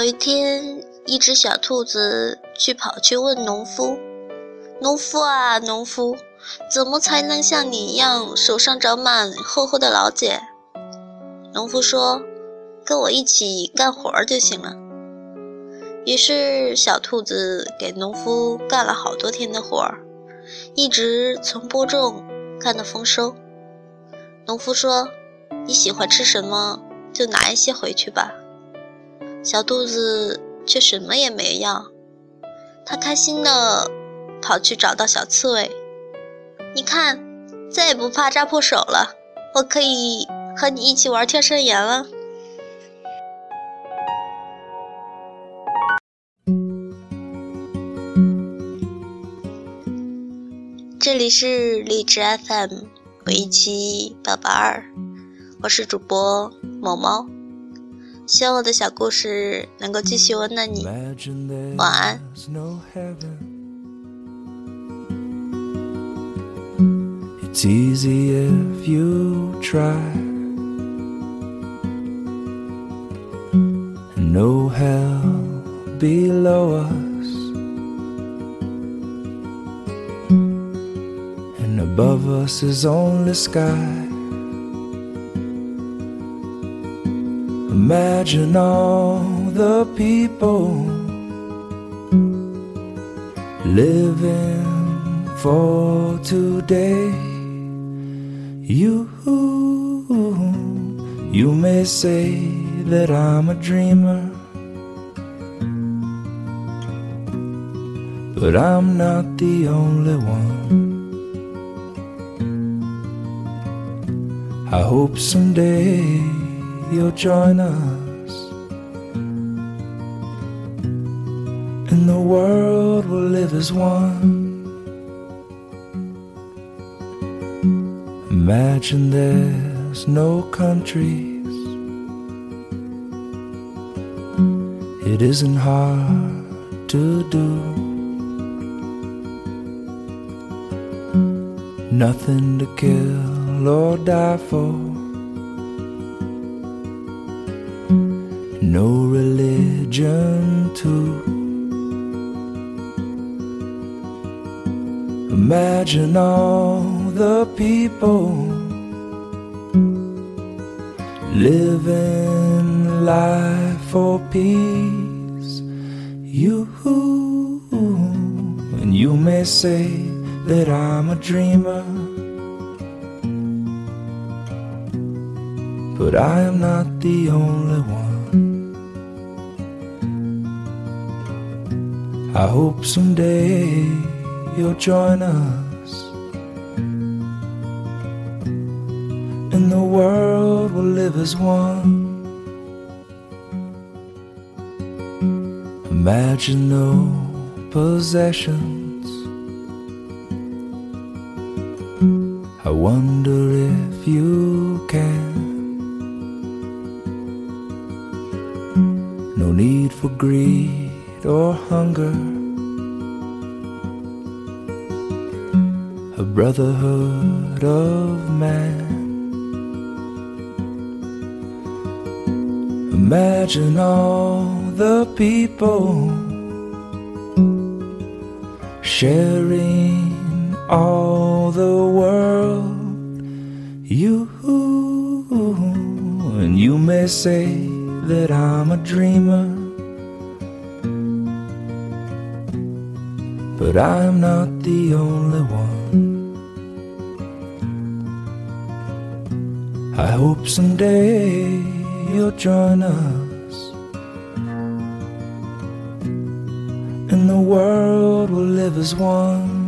有一天，一只小兔子去跑去问农夫：“农夫啊，农夫，怎么才能像你一样手上长满厚厚的老茧？”农夫说：“跟我一起干活就行了。”于是，小兔子给农夫干了好多天的活儿，一直从播种干到丰收。农夫说：“你喜欢吃什么，就拿一些回去吧。”小兔子却什么也没要，它开心的跑去找到小刺猬：“你看，再也不怕扎破手了，我可以和你一起玩跳山岩了。”这里是荔枝 FM 五一七八八二，我是主播某猫，希望我的小故事能够继续温暖你，晚安。above us is only sky. Imagine all the people living for today. You, you may say that I'm a dreamer. But I'm not the only one. I hope someday you'll join us and the world will live as one. Imagine there's no countries. It isn't hard to do. Nothing to kill or die for. No religion, too. Imagine all the people living life for peace. You and you may say that I'm a dreamer. but I am not the only one. I hope someday you'll join us, and the world will live as one. Imagine no possessions. I wonder if you can. no need for greed or hunger. A brotherhood of man. Imagine all the people sharing all the world. You and you may say that I'm a dreamer. But I'm not the only one. I hope someday you'll join us. And the world will live as one.